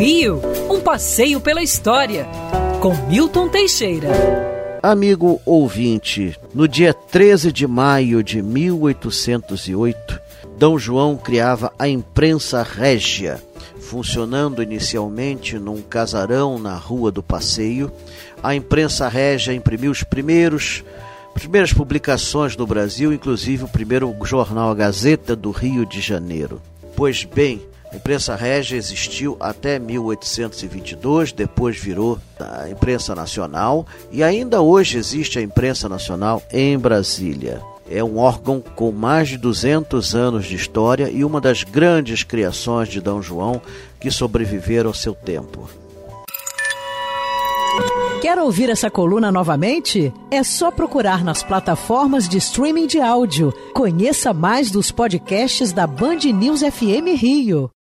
Rio, um passeio pela história, com Milton Teixeira. Amigo ouvinte, no dia 13 de maio de 1808, D. João criava a imprensa régia, funcionando inicialmente num casarão na Rua do Passeio. A imprensa régia imprimiu os primeiros primeiras publicações no Brasil, inclusive o primeiro jornal A Gazeta do Rio de Janeiro. Pois bem, a imprensa régia existiu até 1822, depois virou a imprensa nacional e ainda hoje existe a imprensa nacional em Brasília. É um órgão com mais de 200 anos de história e uma das grandes criações de D. João que sobreviveram ao seu tempo. Quer ouvir essa coluna novamente? É só procurar nas plataformas de streaming de áudio. Conheça mais dos podcasts da Band News FM Rio.